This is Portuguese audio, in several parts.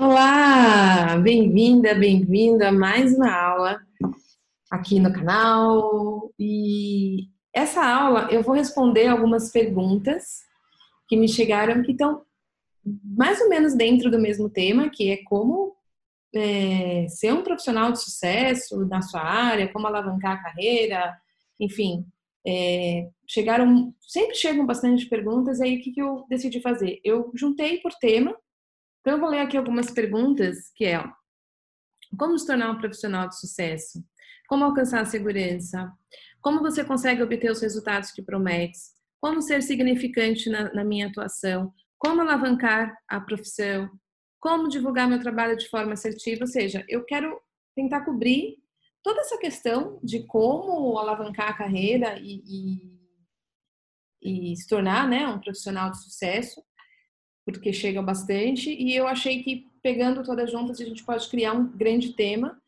Olá, bem-vinda, bem-vindo a mais uma aula aqui no canal. E essa aula eu vou responder algumas perguntas que me chegaram que estão mais ou menos dentro do mesmo tema, que é como é, ser um profissional de sucesso na sua área, como alavancar a carreira, enfim. É, chegaram, sempre chegam bastante perguntas, aí o que, que eu decidi fazer? Eu juntei por tema então, eu vou ler aqui algumas perguntas, que é como se tornar um profissional de sucesso? Como alcançar a segurança? Como você consegue obter os resultados que promete? Como ser significante na, na minha atuação? Como alavancar a profissão? Como divulgar meu trabalho de forma assertiva? Ou seja, eu quero tentar cobrir toda essa questão de como alavancar a carreira e, e, e se tornar né, um profissional de sucesso porque chega bastante, e eu achei que pegando todas juntas a gente pode criar um grande tema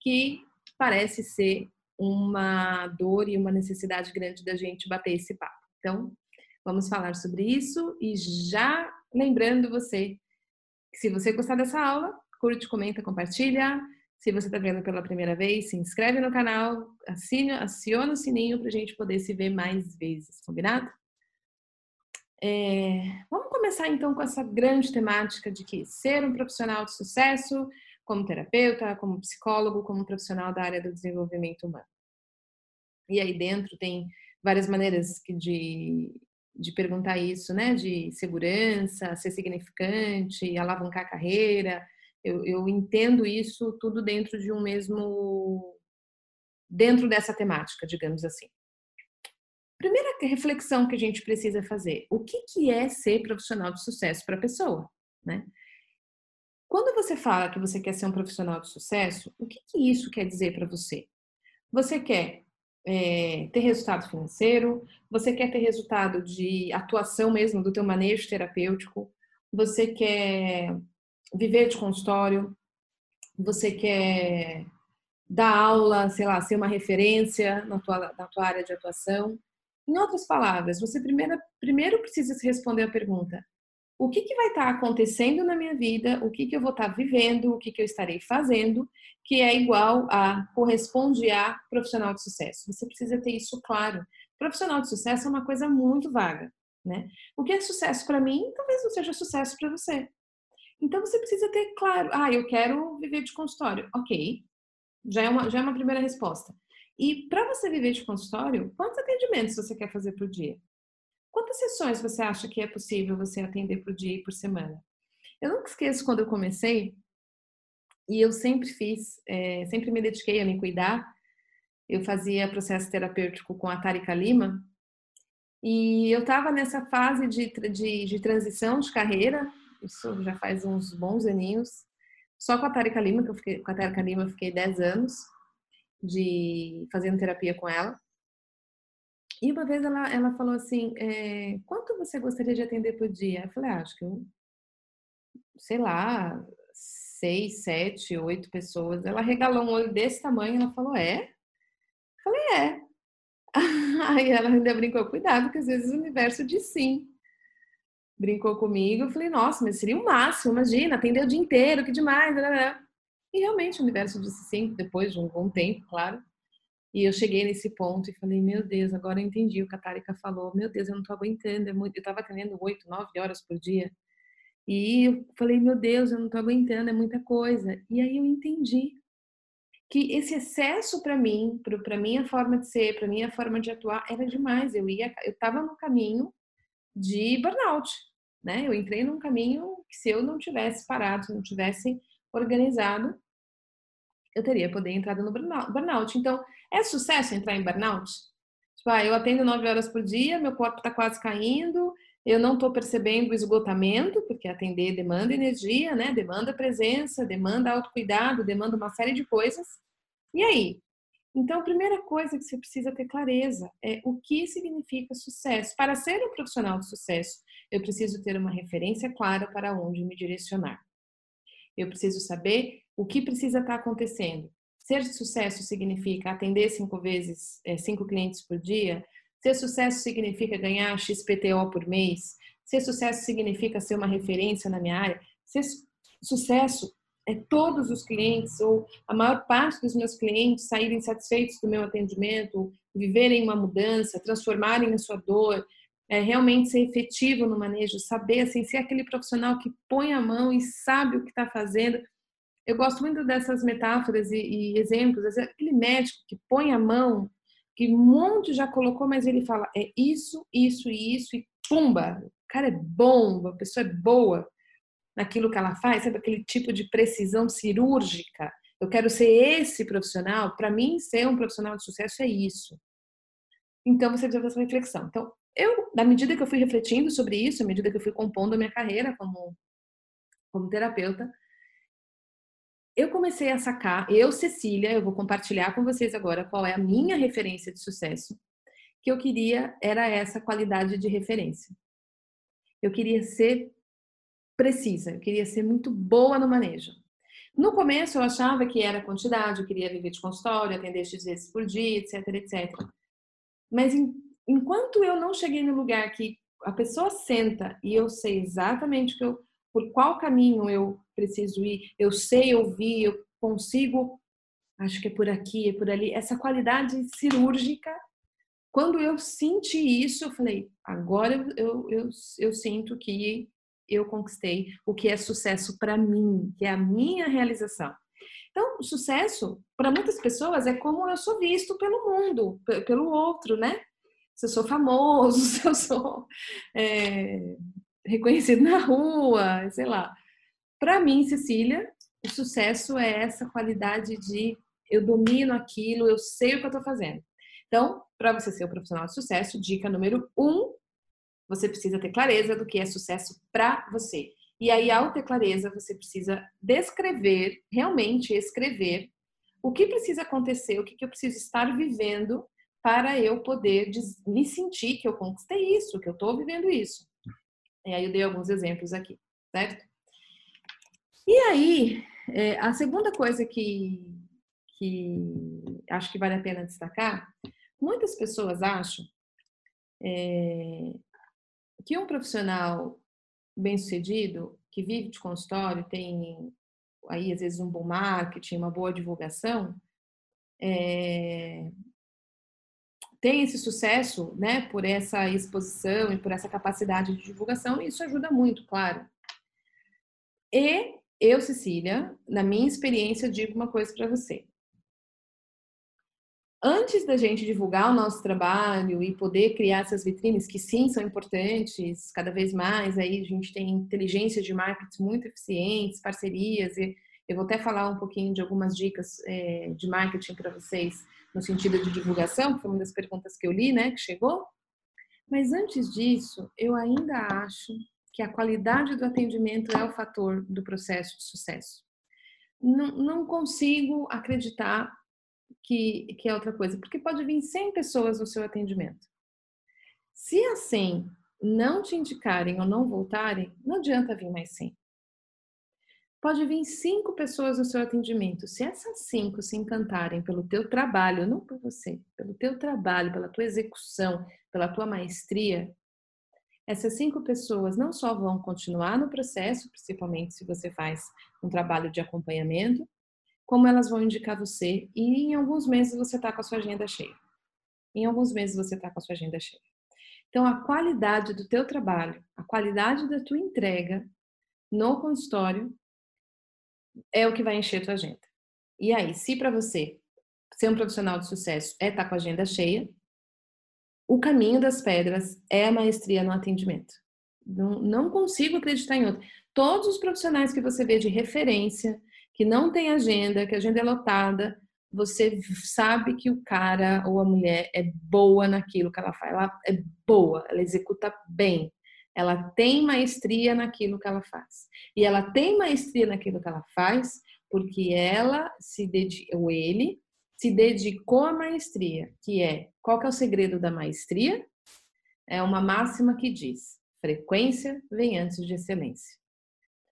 que parece ser uma dor e uma necessidade grande da gente bater esse papo. Então, vamos falar sobre isso e já lembrando você se você gostar dessa aula, curte, comenta, compartilha. Se você está vendo pela primeira vez, se inscreve no canal, assine, aciona o sininho para a gente poder se ver mais vezes, combinado? É, vamos começar então com essa grande temática de que ser um profissional de sucesso, como terapeuta, como psicólogo, como profissional da área do desenvolvimento humano. E aí dentro tem várias maneiras de, de perguntar isso, né? De segurança, ser significante, alavancar a carreira. Eu, eu entendo isso tudo dentro de um mesmo. dentro dessa temática, digamos assim. Primeira reflexão que a gente precisa fazer: o que, que é ser profissional de sucesso para a pessoa? Né? Quando você fala que você quer ser um profissional de sucesso, o que, que isso quer dizer para você? Você quer é, ter resultado financeiro? Você quer ter resultado de atuação mesmo do teu manejo terapêutico? Você quer viver de consultório? Você quer dar aula, sei lá, ser uma referência na tua, na tua área de atuação? Em outras palavras, você primeiro, primeiro precisa se responder a pergunta: o que, que vai estar acontecendo na minha vida, o que, que eu vou estar vivendo, o que, que eu estarei fazendo, que é igual a corresponde a profissional de sucesso. Você precisa ter isso claro. Profissional de sucesso é uma coisa muito vaga, né? O que é sucesso para mim, talvez não seja sucesso para você. Então você precisa ter claro, ah, eu quero viver de consultório. Ok, já é uma, já é uma primeira resposta. E para você viver de consultório, quantos atendimentos você quer fazer por dia? Quantas sessões você acha que é possível você atender por dia e por semana? Eu nunca esqueço quando eu comecei, e eu sempre fiz, é, sempre me dediquei a me cuidar. Eu fazia processo terapêutico com a Tarika Lima, e eu estava nessa fase de, de, de, transição de carreira, isso já faz uns bons aninhos, só com a Tarika Lima, que eu fiquei, com a Tarika Lima eu fiquei 10 anos de fazendo terapia com ela. E uma vez ela, ela falou assim: é, quanto você gostaria de atender por dia? Eu falei: ah, acho que eu, sei lá, seis, sete, oito pessoas. Ela regalou um olho desse tamanho. Ela falou: é? Eu falei: é. Aí ela ainda brincou: cuidado, que às vezes o universo diz sim. Brincou comigo. Eu falei: nossa, mas seria o máximo, imagina, atender o dia inteiro, que demais. E realmente o universo disse sim, depois de um bom tempo, claro. E eu cheguei nesse ponto e falei, meu Deus, agora eu entendi o que a Tarika falou. Meu Deus, eu não tô aguentando, é muito... eu tava atendendo oito, nove horas por dia. E eu falei, meu Deus, eu não tô aguentando, é muita coisa. E aí eu entendi que esse excesso para mim, para minha forma de ser, para minha forma de atuar, era demais. Eu ia, eu tava no caminho de burnout, né? Eu entrei num caminho que se eu não tivesse parado, se não tivesse organizado, eu teria poder entrado no burnout. Então, é sucesso entrar em burnout? Tipo, ah, eu atendo nove horas por dia, meu corpo está quase caindo, eu não estou percebendo o esgotamento, porque atender demanda energia, né? Demanda presença, demanda autocuidado, demanda uma série de coisas. E aí? Então, a primeira coisa que você precisa ter clareza é o que significa sucesso. Para ser um profissional de sucesso, eu preciso ter uma referência clara para onde me direcionar. Eu preciso saber o que precisa estar acontecendo. Ser sucesso significa atender cinco vezes, é, cinco clientes por dia. Ser sucesso significa ganhar XPTO por mês. Ser sucesso significa ser uma referência na minha área. Ser, sucesso é todos os clientes ou a maior parte dos meus clientes saírem satisfeitos do meu atendimento, viverem uma mudança, transformarem a sua dor, é, realmente ser efetivo no manejo, saber assim, ser aquele profissional que põe a mão e sabe o que está fazendo. Eu gosto muito dessas metáforas e, e exemplos. Aquele médico que põe a mão, que um monte já colocou, mas ele fala é isso, isso e isso e pumba, o cara é bom, a pessoa é boa naquilo que ela faz, sabe aquele tipo de precisão cirúrgica. Eu quero ser esse profissional. Para mim, ser um profissional de sucesso é isso. Então você precisa essa reflexão. Então, eu, na medida que eu fui refletindo sobre isso, à medida que eu fui compondo a minha carreira como, como terapeuta, eu comecei a sacar, eu, Cecília, eu vou compartilhar com vocês agora qual é a minha referência de sucesso, que eu queria era essa qualidade de referência. Eu queria ser precisa, eu queria ser muito boa no manejo. No começo eu achava que era quantidade, eu queria viver de consultório, atender X vezes por dia, etc, etc. Mas em, enquanto eu não cheguei no lugar que a pessoa senta e eu sei exatamente que eu, por qual caminho eu preciso ir, eu sei ouvir, eu consigo, acho que é por aqui, é por ali, essa qualidade cirúrgica. Quando eu senti isso, eu falei, agora eu, eu, eu, eu sinto que eu conquistei o que é sucesso para mim, que é a minha realização. Então, sucesso, para muitas pessoas, é como eu sou visto pelo mundo, pelo outro, né? Se eu sou famoso, se eu sou é, reconhecido na rua, sei lá. Para mim, Cecília, o sucesso é essa qualidade de eu domino aquilo, eu sei o que eu estou fazendo. Então, para você ser um profissional de sucesso, dica número um, você precisa ter clareza do que é sucesso para você. E aí, ao ter clareza, você precisa descrever, realmente escrever, o que precisa acontecer, o que, eu preciso estar vivendo para eu poder me sentir que eu conquistei isso, que eu estou vivendo isso. E aí eu dei alguns exemplos aqui, certo? E aí, é, a segunda coisa que, que acho que vale a pena destacar, muitas pessoas acham é, que um profissional bem-sucedido, que vive de consultório, tem aí às vezes um bom marketing, uma boa divulgação, é, tem esse sucesso, né, por essa exposição e por essa capacidade de divulgação, e isso ajuda muito, claro. E eu, Cecília, na minha experiência, digo uma coisa para você antes da gente divulgar o nosso trabalho e poder criar essas vitrines, que sim são importantes, cada vez mais, aí a gente tem inteligência de marketing muito eficientes, parcerias, e eu vou até falar um pouquinho de algumas dicas é, de marketing para vocês no sentido de divulgação, que foi uma das perguntas que eu li, né, que chegou. Mas antes disso, eu ainda acho que a qualidade do atendimento é o fator do processo de sucesso. Não, não consigo acreditar que, que é outra coisa, porque pode vir 100 pessoas no seu atendimento. Se as 100 não te indicarem ou não voltarem, não adianta vir mais 100. Pode vir cinco pessoas no seu atendimento. Se essas cinco se encantarem pelo teu trabalho, não por você, pelo teu trabalho, pela tua execução, pela tua maestria, essas cinco pessoas não só vão continuar no processo, principalmente se você faz um trabalho de acompanhamento, como elas vão indicar você e em alguns meses você está com a sua agenda cheia. Em alguns meses você está com a sua agenda cheia. Então, a qualidade do teu trabalho, a qualidade da tua entrega no consultório é o que vai encher tua agenda. E aí, se para você ser um profissional de sucesso é estar tá com a agenda cheia, o caminho das pedras é a maestria no atendimento. Não, não consigo acreditar em outro. Todos os profissionais que você vê de referência, que não tem agenda, que a agenda é lotada, você sabe que o cara ou a mulher é boa naquilo que ela faz. Ela é boa, ela executa bem. Ela tem maestria naquilo que ela faz. E ela tem maestria naquilo que ela faz porque ela se dedicou, ou ele se dedicou à maestria, que é, qual que é o segredo da maestria? É uma máxima que diz: frequência vem antes de excelência.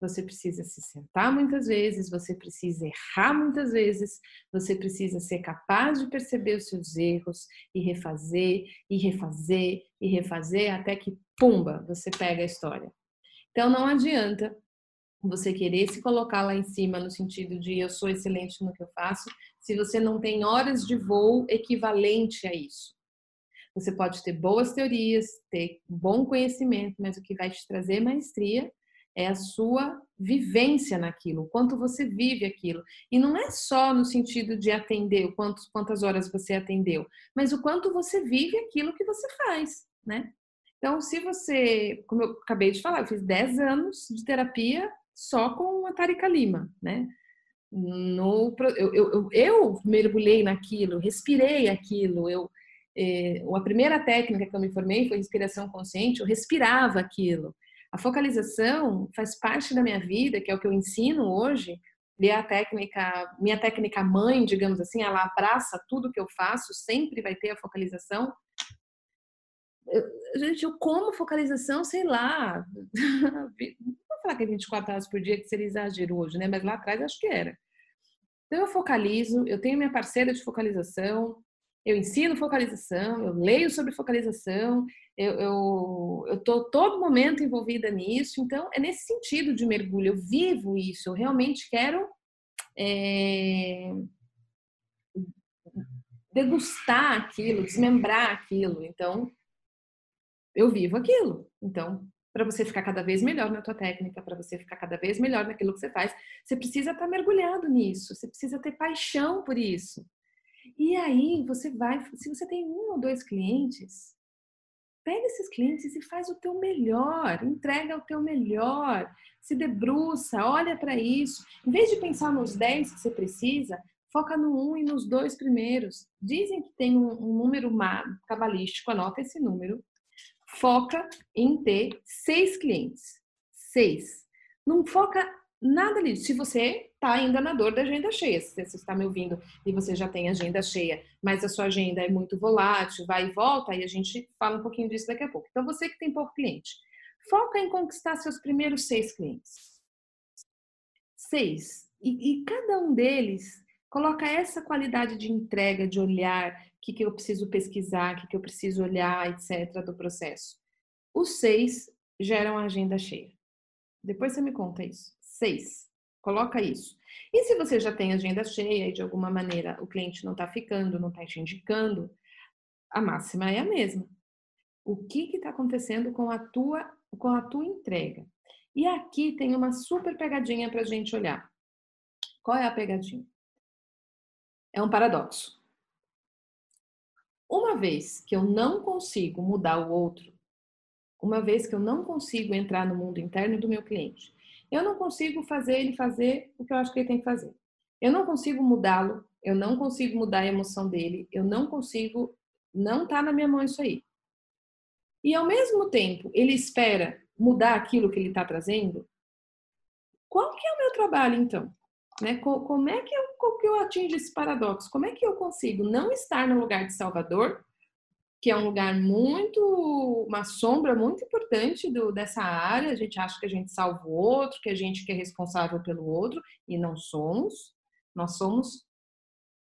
Você precisa se sentar muitas vezes, você precisa errar muitas vezes, você precisa ser capaz de perceber os seus erros e refazer, e refazer, e refazer até que, pumba, você pega a história. Então não adianta você querer se colocar lá em cima no sentido de eu sou excelente no que eu faço, se você não tem horas de voo equivalente a isso. Você pode ter boas teorias, ter bom conhecimento, mas o que vai te trazer maestria é a sua vivência naquilo, o quanto você vive aquilo. E não é só no sentido de atender, quantos, quantas horas você atendeu, mas o quanto você vive aquilo que você faz, né? Então, se você, como eu acabei de falar, eu fiz 10 anos de terapia só com a Tarika Lima, né? No, eu, eu, eu, mergulhei naquilo, respirei aquilo, eu, eh, a primeira técnica que eu me formei foi respiração consciente, eu respirava aquilo. A focalização faz parte da minha vida, que é o que eu ensino hoje, e é a técnica, minha técnica mãe, digamos assim, ela abraça tudo que eu faço, sempre vai ter a focalização. Eu, gente, eu como focalização, sei lá, não vou falar que é 24 horas por dia, que seria exagero hoje, né? Mas lá atrás acho que era. Então eu focalizo, eu tenho minha parceira de focalização, eu ensino focalização, eu leio sobre focalização, eu, tô todo momento envolvida nisso, então é nesse sentido de mergulho, eu vivo isso, eu realmente quero é, degustar aquilo, desmembrar aquilo, então eu vivo aquilo, então para você ficar cada vez melhor na tua técnica, para você ficar cada vez melhor naquilo que você faz, você precisa estar tá mergulhado nisso, você precisa ter paixão por isso. E aí você vai, se você tem um ou dois clientes, pega esses clientes e faz o teu melhor, entrega o teu melhor, se debruça, olha para isso. Em vez de pensar nos 10 que você precisa, foca no um e nos dois primeiros. Dizem que tem um, um número cabalístico, anota esse número. Foca em ter seis clientes. Seis. Não foca nada ali. Se você está ainda na dor da agenda cheia, se você está me ouvindo e você já tem agenda cheia, mas a sua agenda é muito volátil, vai e volta, aí a gente fala um pouquinho disso daqui a pouco. Então, você que tem pouco cliente, foca em conquistar seus primeiros seis clientes. Seis. E, e cada um deles coloca essa qualidade de entrega, de olhar, o que, que eu preciso pesquisar, o que, que eu preciso olhar, etc., do processo. Os seis geram a agenda cheia. Depois você me conta isso. Seis. Coloca isso. E se você já tem agenda cheia e de alguma maneira o cliente não está ficando, não está te indicando, a máxima é a mesma. O que está acontecendo com a tua com a tua entrega? E aqui tem uma super pegadinha para a gente olhar. Qual é a pegadinha? É um paradoxo. Uma vez que eu não consigo mudar o outro, uma vez que eu não consigo entrar no mundo interno do meu cliente, eu não consigo fazer ele fazer o que eu acho que ele tem que fazer. Eu não consigo mudá-lo, eu não consigo mudar a emoção dele, eu não consigo, não tá na minha mão isso aí. E ao mesmo tempo, ele espera mudar aquilo que ele está trazendo. Qual que é o meu trabalho então? Né? Como é que eu, que eu atingo esse paradoxo? Como é que eu consigo não estar no lugar de Salvador, que é um lugar muito, uma sombra muito importante do, dessa área. A gente acha que a gente salva o outro, que a gente que é responsável pelo outro, e não somos. Nós somos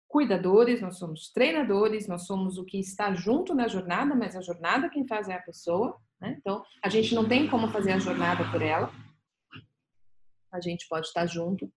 cuidadores, nós somos treinadores, nós somos o que está junto na jornada, mas a jornada quem faz é a pessoa. Né? Então, a gente não tem como fazer a jornada por ela. A gente pode estar junto,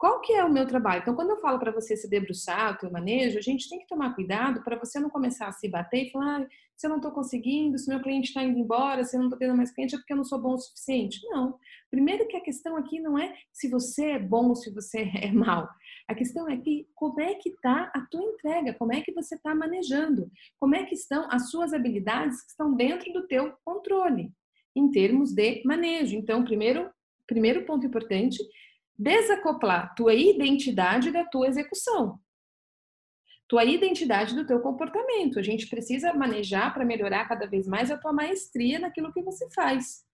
qual que é o meu trabalho? Então, quando eu falo para você se debruçar, o teu manejo, a gente tem que tomar cuidado para você não começar a se bater e falar, ah, se eu não estou conseguindo, se meu cliente está indo embora, se eu não estou tendo mais cliente, é porque eu não sou bom o suficiente. Não. Primeiro que a questão aqui não é se você é bom ou se você é mal. A questão é que como é que está a tua entrega, como é que você está manejando, como é que estão as suas habilidades que estão dentro do teu controle, em termos de manejo. Então, primeiro, primeiro ponto importante desacoplar tua identidade da tua execução. Tua identidade do teu comportamento. A gente precisa manejar para melhorar cada vez mais a tua maestria naquilo que você faz.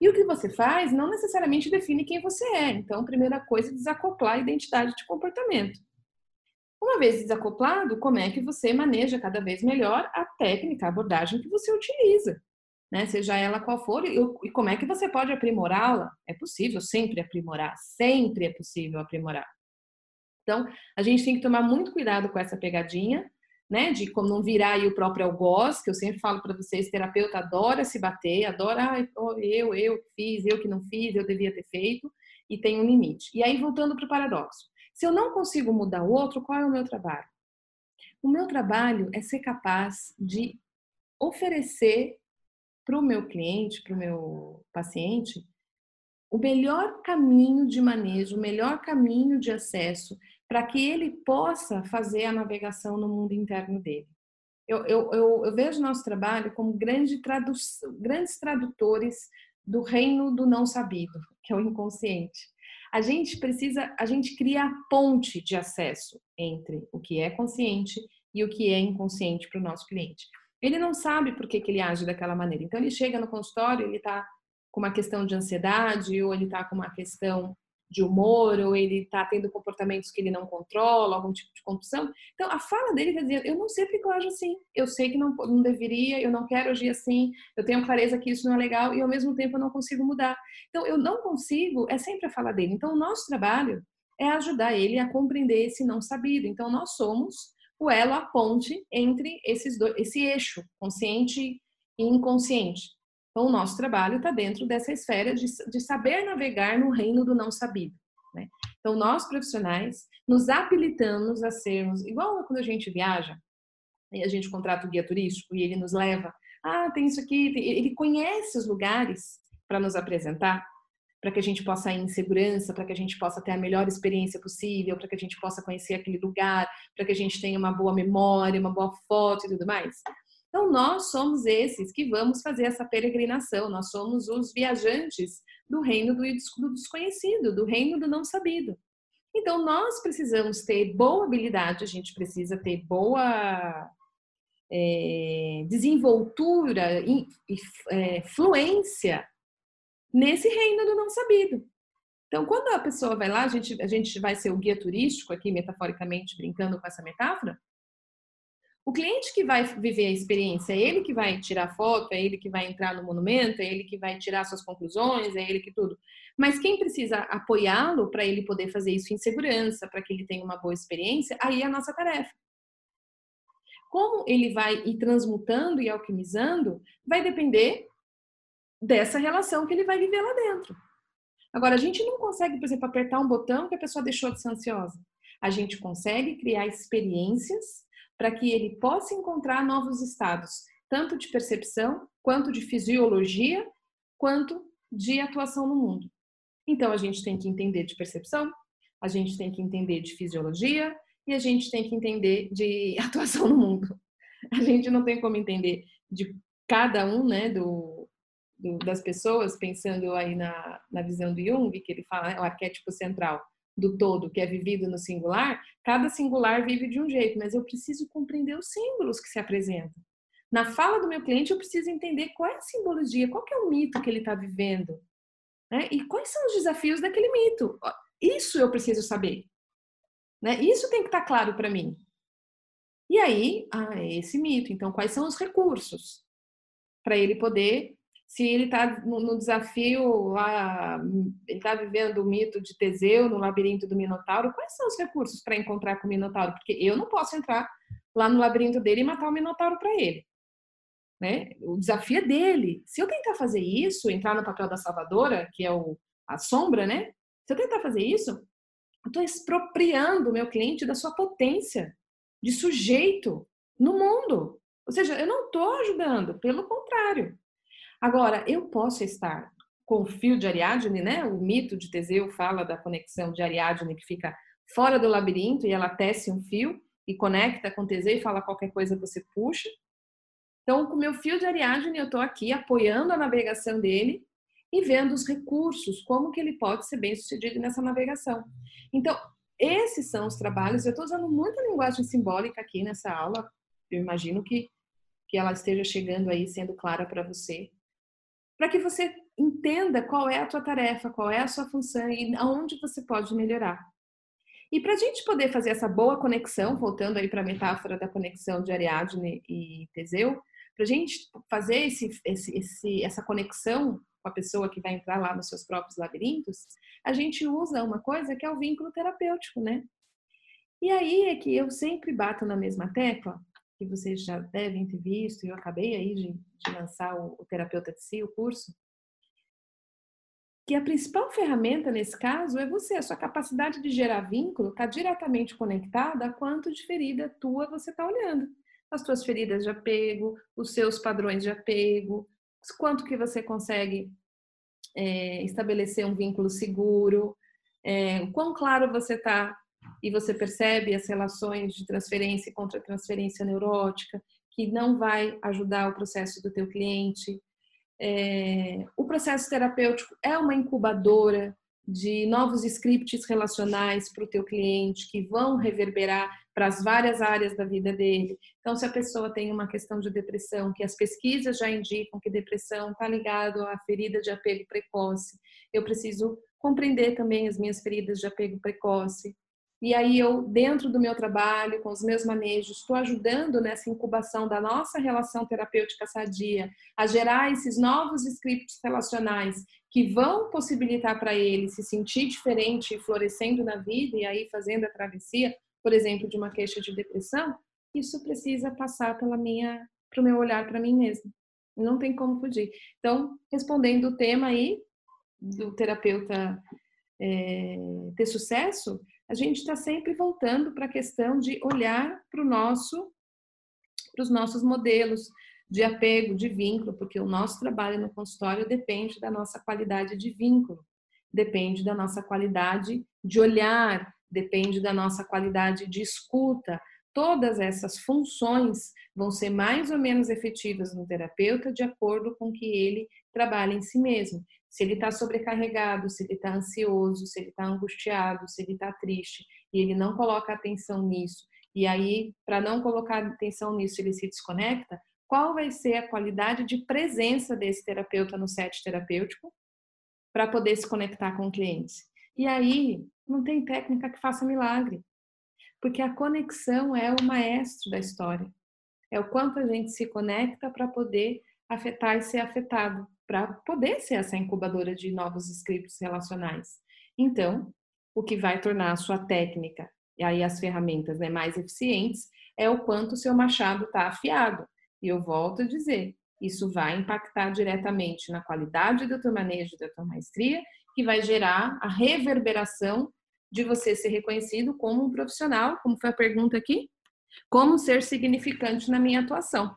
E o que você faz não necessariamente define quem você é. Então, primeira coisa, desacoplar a identidade de comportamento. Uma vez desacoplado, como é que você maneja cada vez melhor a técnica, a abordagem que você utiliza? Né? Seja ela qual for, e, e como é que você pode aprimorá-la? É possível sempre aprimorar, sempre é possível aprimorar. Então, a gente tem que tomar muito cuidado com essa pegadinha, né? De como não virar aí o próprio algoz, que eu sempre falo para vocês, terapeuta adora se bater, adora ah, eu, eu fiz, eu que não fiz, eu devia ter feito, e tem um limite. E aí, voltando para o paradoxo. Se eu não consigo mudar o outro, qual é o meu trabalho? O meu trabalho é ser capaz de oferecer para o meu cliente, para o meu paciente, o melhor caminho de manejo, o melhor caminho de acesso para que ele possa fazer a navegação no mundo interno dele. Eu, eu, eu, eu vejo nosso trabalho como grande tradu grandes tradutores do reino do não sabido, que é o inconsciente. A gente precisa, a gente cria a ponte de acesso entre o que é consciente e o que é inconsciente para o nosso cliente. Ele não sabe por que, que ele age daquela maneira. Então ele chega no consultório, ele está com uma questão de ansiedade, ou ele está com uma questão de humor, ou ele está tendo comportamentos que ele não controla, algum tipo de compulsão. Então, a fala dele vai dizer: Eu não sei porque eu ajo assim, eu sei que não, não deveria, eu não quero agir assim, eu tenho clareza que isso não é legal e ao mesmo tempo eu não consigo mudar. Então, eu não consigo, é sempre a fala dele. Então, o nosso trabalho é ajudar ele a compreender esse não sabido. Então, nós somos o elo, a ponte entre esses dois, esse eixo consciente e inconsciente. Então, o nosso trabalho está dentro dessa esfera de, de, saber navegar no reino do não sabido. Né? Então, nós profissionais nos habilitamos a sermos, igual quando a gente viaja, e a gente contrata o guia turístico e ele nos leva, ah, tem isso aqui, ele conhece os lugares para nos apresentar, para que a gente possa ir em segurança, para que a gente possa ter a melhor experiência possível, para que a gente possa conhecer aquele lugar, para que a gente tenha uma boa memória, uma boa foto e tudo mais. Então, nós somos esses que vamos fazer essa peregrinação, nós somos os viajantes do reino do desconhecido, do reino do não sabido. Então, nós precisamos ter boa habilidade, a gente precisa ter boa é, desenvoltura e é, fluência nesse reino do não sabido. Então, quando a pessoa vai lá, a gente, a gente vai ser o guia turístico aqui, metaforicamente, brincando com essa metáfora, o cliente que vai viver a experiência, é ele que vai tirar foto, é ele que vai entrar no monumento, é ele que vai tirar suas conclusões, é ele que tudo. Mas quem precisa apoiá-lo para ele poder fazer isso em segurança, para que ele tenha uma boa experiência, aí é a nossa tarefa. Como ele vai ir transmutando e alquimizando, vai depender dessa relação que ele vai viver lá dentro. Agora, a gente não consegue, por exemplo, apertar um botão que a pessoa deixou de ser ansiosa. A gente consegue criar experiências para que ele possa encontrar novos estados, tanto de percepção, quanto de fisiologia, quanto de atuação no mundo. Então a gente tem que entender de percepção, a gente tem que entender de fisiologia e a gente tem que entender de atuação no mundo. A gente não tem como entender de cada um, né, do, do das pessoas, pensando aí na, na visão do Jung, que ele fala, é o arquétipo central do todo que é vivido no singular, cada singular vive de um jeito, mas eu preciso compreender os símbolos que se apresentam. Na fala do meu cliente, eu preciso entender qual é a simbologia, qual é o mito que ele está vivendo, né? E quais são os desafios daquele mito. Isso eu preciso saber, né? Isso tem que estar tá claro para mim. E aí, ah, é esse mito. Então, quais são os recursos para ele poder se ele está no, desafio lá, ele está vivendo o mito de Teseu no labirinto do Minotauro, quais são os recursos para encontrar com o Minotauro? Porque eu não posso entrar lá no labirinto dele e matar o Minotauro para ele. Né? O desafio é dele. Se eu tentar fazer isso, entrar no papel da salvadora, que é o, a sombra, né? Se eu tentar fazer isso, eu estou expropriando o meu cliente da sua potência de sujeito no mundo. Ou seja, eu não estou ajudando, pelo contrário. Agora, eu posso estar com o fio de Ariadne, né? O mito de Teseu fala da conexão de Ariadne que fica fora do labirinto e ela tece um fio e conecta com Teseu e fala qualquer coisa você puxa. Então, com o meu fio de Ariadne, eu estou aqui apoiando a navegação dele e vendo os recursos, como que ele pode ser bem sucedido nessa navegação. Então, esses são os trabalhos. Eu estou usando muita linguagem simbólica aqui nessa aula. Eu imagino que, que ela esteja chegando aí, sendo clara para você para que você entenda qual é a tua tarefa, qual é a sua função e aonde você pode melhorar. E para a gente poder fazer essa boa conexão, voltando aí para a metáfora da conexão de Ariadne e Teseu, para a gente fazer esse, esse, esse, essa conexão com a pessoa que vai entrar lá nos seus próprios labirintos, a gente usa uma coisa que é o vínculo terapêutico, né? E aí é que eu sempre bato na mesma tecla, que vocês já devem ter visto, e eu acabei aí de, de lançar o, o Terapeuta de Si, o curso, que a principal ferramenta nesse caso é você, a sua capacidade de gerar vínculo está diretamente conectada a quanto de ferida tua você está olhando. As tuas feridas de apego, os seus padrões de apego, quanto que você consegue é, estabelecer um vínculo seguro, é, quão claro você está e você percebe as relações de transferência e contra-transferência neurótica, que não vai ajudar o processo do teu cliente. É, o processo terapêutico é uma incubadora de novos scripts relacionais para o teu cliente que vão reverberar para as várias áreas da vida dele. Então, se a pessoa tem uma questão de depressão, que as pesquisas já indicam que depressão está ligado à ferida de apego precoce, eu preciso compreender também as minhas feridas de apego precoce. E aí eu, dentro do meu trabalho, com os meus manejos, estou ajudando nessa incubação da nossa relação terapêutica sadia a gerar esses novos scripts relacionais que vão possibilitar para ele se sentir diferente e florescendo na vida e aí fazendo a travessia, por exemplo, de uma queixa de depressão, isso precisa passar pela minha, para o meu olhar para mim mesmo. Não tem como fugir. Então, respondendo o tema aí do terapeuta é, ter sucesso, a gente está sempre voltando para a questão de olhar para o nosso, para os nossos modelos de apego, de vínculo, porque o nosso trabalho no consultório depende da nossa qualidade de vínculo, depende da nossa qualidade de olhar, depende da nossa qualidade de escuta. Todas essas funções vão ser mais ou menos efetivas no terapeuta de acordo com que ele trabalha em si mesmo se ele está sobrecarregado, se ele está ansioso, se ele está angustiado, se ele está triste e ele não coloca atenção nisso, e aí, para não colocar atenção nisso, ele se desconecta, qual vai ser a qualidade de presença desse terapeuta no set terapêutico para poder se conectar com o cliente? E aí, não tem técnica que faça milagre, porque a conexão é o maestro da história. É o quanto a gente se conecta para poder afetar e ser afetado para poder ser essa incubadora de novos scripts relacionais. Então, o que vai tornar a sua técnica e aí as ferramentas né, mais eficientes é o quanto o seu machado está afiado. E eu volto a dizer, isso vai impactar diretamente na qualidade do teu manejo, da tua maestria, que vai gerar a reverberação de você ser reconhecido como um profissional, como foi a pergunta aqui, como ser significante na minha atuação.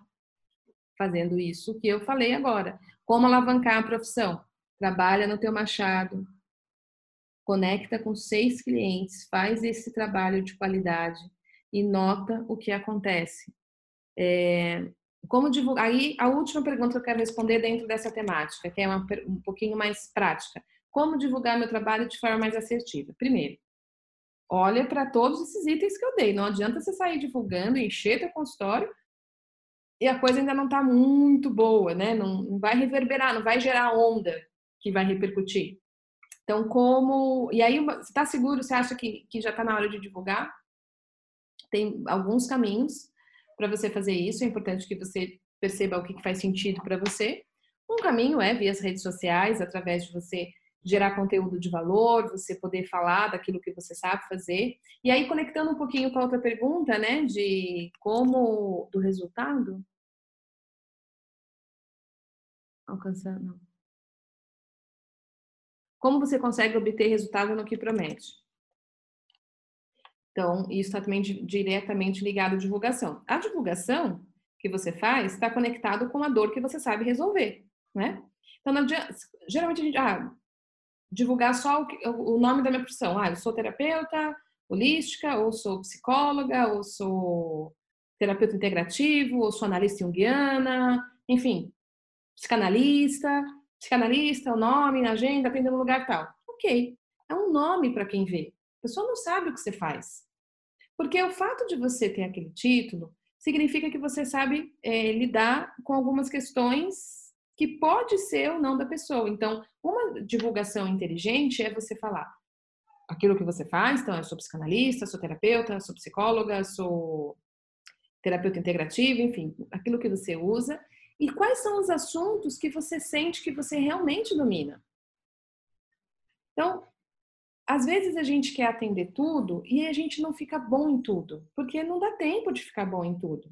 Fazendo isso que eu falei agora. Como alavancar a profissão? Trabalha no teu machado, conecta com seis clientes, faz esse trabalho de qualidade e nota o que acontece. É, como divulgar? Aí a última pergunta que eu quero responder dentro dessa temática, que é uma, um pouquinho mais prática. Como divulgar meu trabalho de forma mais assertiva? Primeiro, olha para todos esses itens que eu dei. Não adianta você sair divulgando, encher teu consultório e a coisa ainda não está muito boa, né? Não, não, vai reverberar, não vai gerar onda que vai repercutir. Então, como. E aí, você está seguro? Você acha que, que já está na hora de divulgar? Tem alguns caminhos para você fazer isso. É importante que você perceba o que, faz sentido para você. Um caminho é via as redes sociais, através de você gerar conteúdo de valor, você poder falar daquilo que você sabe fazer. E aí, conectando um pouquinho com a outra pergunta, né, de como do resultado. Alcançar, não. Como você consegue obter resultado no que promete? Então, isso está também diretamente ligado à divulgação. A divulgação que você faz está conectado com a dor que você sabe resolver, né? Então, geralmente a gente, ah, divulgar só o, o nome da minha profissão. Ah, eu sou terapeuta holística, ou sou psicóloga, ou sou terapeuta integrativo, ou sou analista junguiana, enfim, psicanalista, psicanalista, o nome na agenda, aprendendo no lugar tal. Ok, é um nome para quem vê. A pessoa não sabe o que você faz. Porque o fato de você ter aquele título significa que você sabe é, lidar com algumas questões que pode ser ou não da pessoa. Então, uma divulgação inteligente é você falar aquilo que você faz. Então, eu sou psicanalista, sou terapeuta, sou psicóloga, sou terapeuta integrativa, enfim, aquilo que você usa. E quais são os assuntos que você sente que você realmente domina? Então, às vezes a gente quer atender tudo e a gente não fica bom em tudo, porque não dá tempo de ficar bom em tudo.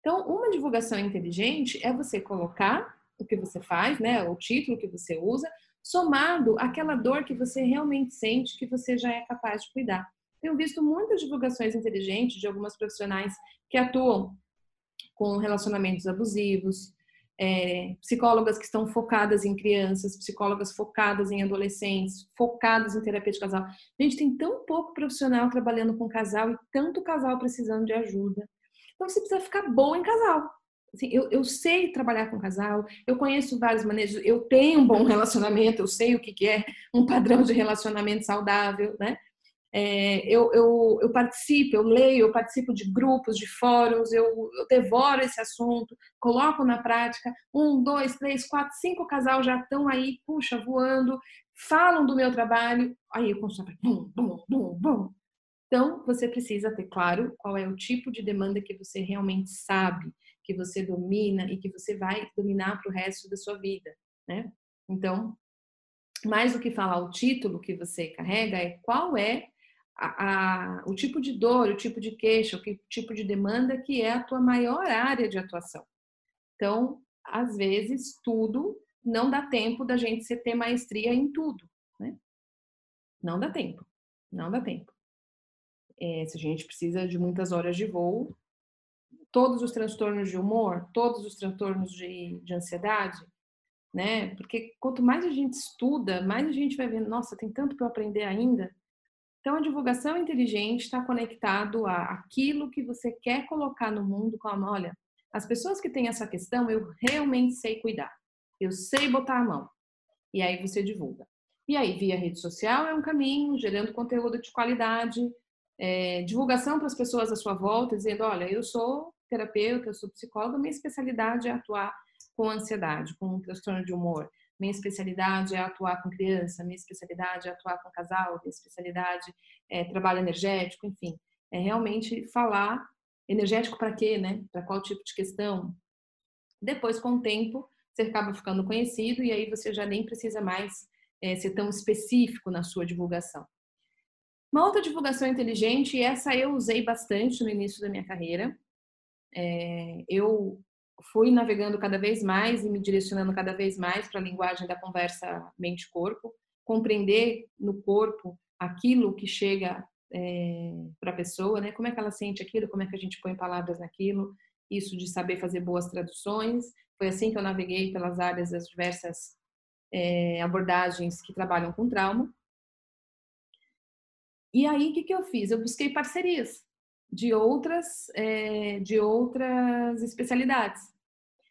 Então, uma divulgação inteligente é você colocar o que você faz, né, o título que você usa, somado àquela dor que você realmente sente, que você já é capaz de cuidar. Tenho visto muitas divulgações inteligentes de algumas profissionais que atuam com relacionamentos abusivos, é, psicólogas que estão focadas em crianças, psicólogas focadas em adolescentes, focadas em terapia de casal. A gente tem tão pouco profissional trabalhando com casal e tanto casal precisando de ajuda. Então você precisa ficar bom em casal. Assim, eu, eu sei trabalhar com casal, eu conheço várias maneiras, eu tenho um bom relacionamento, eu sei o que, que é um padrão de relacionamento saudável, né? É, eu, eu, eu, participo, eu leio, eu participo de grupos, de fóruns, eu, eu, devoro esse assunto, coloco na prática. Um, dois, três, quatro, cinco casal já estão aí, puxa, voando, falam do meu trabalho, aí o consultório, bum, bum, bum, bum. Então, você precisa ter claro qual é o tipo de demanda que você realmente sabe, que você domina e que você vai dominar para o resto da sua vida, né? Então, mais do que falar o título que você carrega, é qual é a, a, o tipo de dor, o tipo de queixa, o tipo de demanda que é a tua maior área de atuação. Então, às vezes, tudo não dá tempo da gente ter maestria em tudo, né? Não dá tempo, não dá tempo. É, se a gente precisa de muitas horas de voo, todos os transtornos de humor, todos os transtornos de, de ansiedade, né? Porque quanto mais a gente estuda, mais a gente vai vendo, nossa, tem tanto para aprender ainda. Então, a divulgação inteligente está conectado a aquilo que você quer colocar no mundo, como, olha, as pessoas que têm essa questão, eu realmente sei cuidar, eu sei botar a mão. E aí você divulga. E aí, via rede social é um caminho, gerando conteúdo de qualidade, é, divulgação para as pessoas à sua volta, dizendo, olha, eu sou terapeuta, eu sou psicóloga, minha especialidade é atuar com ansiedade, com um transtorno de humor. Minha especialidade é atuar com criança, minha especialidade é atuar com casal, minha especialidade é trabalho energético, enfim. É realmente falar energético para quê, né? Para qual tipo de questão. Depois, com o tempo, você acaba ficando conhecido e aí você já nem precisa mais é, ser tão específico na sua divulgação. Uma outra divulgação inteligente, e essa eu usei bastante no início da minha carreira, é, eu fui navegando cada vez mais e me direcionando cada vez mais para a linguagem da conversa mente-corpo, compreender no corpo aquilo que chega é, para a pessoa, né? Como é que ela sente aquilo, como é que a gente põe palavras naquilo, isso de saber fazer boas traduções. Foi assim que eu naveguei pelas áreas das diversas é, abordagens que trabalham com trauma. E aí, o que, que eu fiz? Eu busquei parcerias de outras, é, de outras especialidades.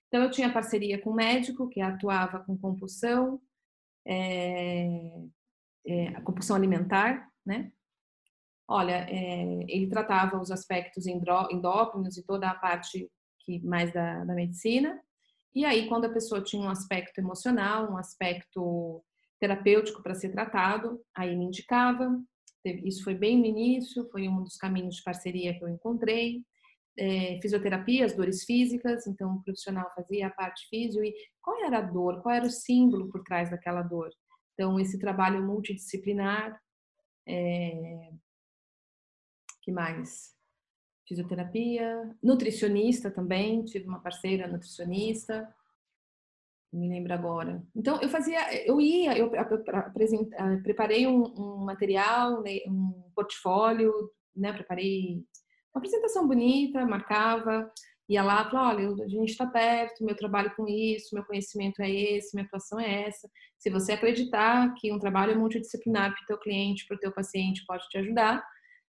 Então, eu tinha parceria com um médico que atuava com compulsão, é, é, compulsão alimentar, né? Olha, é, ele tratava os aspectos endócrinos e toda a parte que mais da, da medicina. E aí, quando a pessoa tinha um aspecto emocional, um aspecto terapêutico para ser tratado, aí me indicava. Isso foi bem no início, foi um dos caminhos de parceria que eu encontrei. É, fisioterapia, as dores físicas, então o profissional fazia a parte física e qual era a dor, qual era o símbolo por trás daquela dor. Então, esse trabalho multidisciplinar, é, que mais? Fisioterapia, nutricionista também, tive uma parceira nutricionista, me lembro agora. Então, eu fazia, eu ia, eu preparei um, um material, né, um portfólio, né, preparei uma apresentação bonita, marcava, ia lá, falava, olha, a gente está perto, meu trabalho com isso, meu conhecimento é esse, minha atuação é essa. Se você acreditar que um trabalho multidisciplinar para o teu cliente, para o teu paciente pode te ajudar,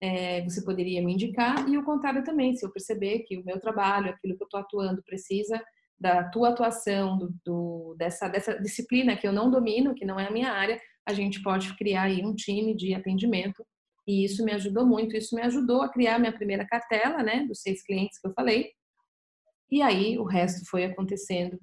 é, você poderia me indicar e o contrário também, se eu perceber que o meu trabalho, aquilo que eu estou atuando precisa da tua atuação, do, do, dessa, dessa disciplina que eu não domino, que não é a minha área, a gente pode criar aí um time de atendimento. E isso me ajudou muito. Isso me ajudou a criar minha primeira cartela, né, dos seis clientes que eu falei. E aí o resto foi acontecendo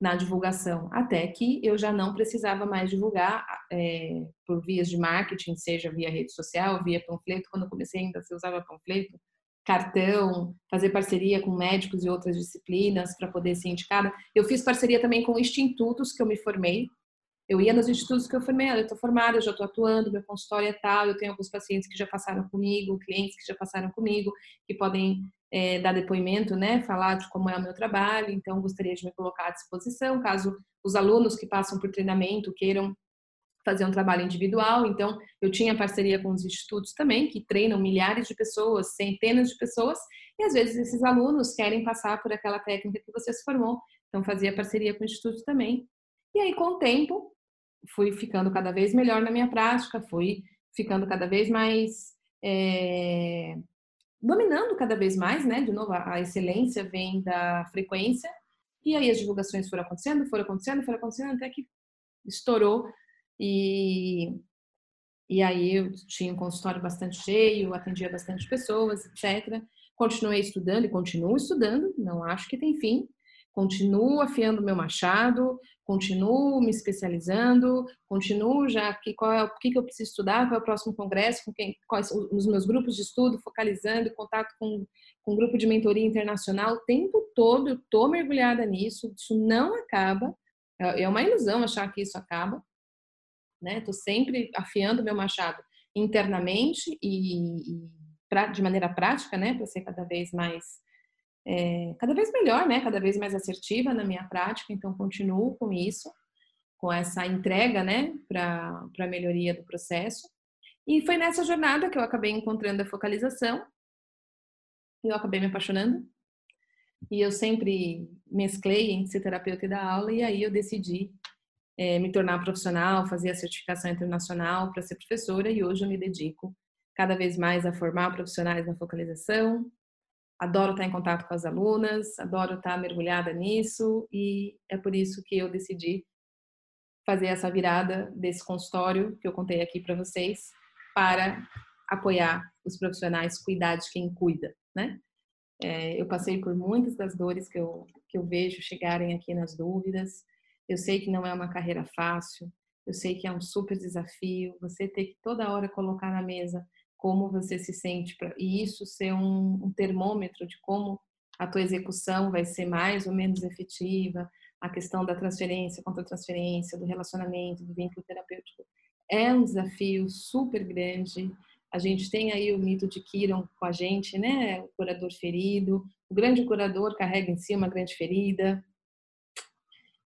na divulgação, até que eu já não precisava mais divulgar é, por vias de marketing, seja via rede social, via panfleto. Quando eu comecei ainda, você usava panfleto, cartão, fazer parceria com médicos e outras disciplinas para poder ser indicada. Eu fiz parceria também com institutos que eu me formei. Eu ia nos institutos que eu formei, eu estou formada, eu já estou atuando, meu consultório é tal, eu tenho alguns pacientes que já passaram comigo, clientes que já passaram comigo, que podem é, dar depoimento, né, falar de como é o meu trabalho, então gostaria de me colocar à disposição, caso os alunos que passam por treinamento queiram fazer um trabalho individual, então eu tinha parceria com os institutos também, que treinam milhares de pessoas, centenas de pessoas, e às vezes esses alunos querem passar por aquela técnica que você se formou, então fazia parceria com o instituto também. E aí com o tempo, fui ficando cada vez melhor na minha prática, fui ficando cada vez mais é, dominando cada vez mais, né? De novo, a excelência vem da frequência. E aí as divulgações foram acontecendo, foram acontecendo, foram acontecendo até que estourou e e aí eu tinha um consultório bastante cheio, atendia bastante pessoas, etc. Continuei estudando e continuo estudando, não acho que tem fim. Continuo afiando meu machado, continuo me especializando, continuo já que qual é o que, que eu preciso estudar, qual é o próximo congresso, com quem, quais os meus grupos de estudo, focalizando, contato com, com um grupo de mentoria internacional, o tempo todo eu tô mergulhada nisso, isso não acaba, é, é uma ilusão achar que isso acaba, né? Tô sempre afiando meu machado internamente e, e pra, de maneira prática, né, para ser cada vez mais é, cada vez melhor, né? Cada vez mais assertiva na minha prática, então continuo com isso, com essa entrega, né, para a melhoria do processo. E foi nessa jornada que eu acabei encontrando a focalização, e eu acabei me apaixonando. E eu sempre mesclei entre ser terapeuta e dar aula, e aí eu decidi é, me tornar profissional, fazer a certificação internacional para ser professora, e hoje eu me dedico cada vez mais a formar profissionais na focalização, adoro estar em contato com as alunas, adoro estar mergulhada nisso e é por isso que eu decidi fazer essa virada desse consultório que eu contei aqui para vocês para apoiar os profissionais, cuidar de quem cuida, né? É, eu passei por muitas das dores que eu, que eu vejo chegarem aqui nas dúvidas. Eu sei que não é uma carreira fácil, eu sei que é um super desafio, você ter que toda hora colocar na mesa como você se sente pra, e isso ser um, um termômetro de como a tua execução vai ser mais ou menos efetiva, a questão da transferência, contra transferência, do relacionamento, do vínculo terapêutico, é um desafio super grande. A gente tem aí o mito de Kiron com a gente, né? O curador ferido. O grande curador carrega em si uma grande ferida.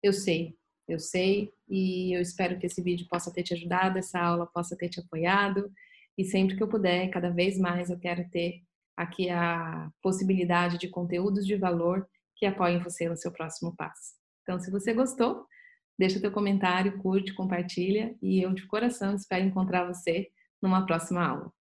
Eu sei, eu sei, e eu espero que esse vídeo possa ter te ajudado, essa aula possa ter te apoiado. E sempre que eu puder, cada vez mais eu quero ter aqui a possibilidade de conteúdos de valor que apoiem você no seu próximo passo. Então, se você gostou, deixa teu comentário, curte, compartilha e eu de coração espero encontrar você numa próxima aula.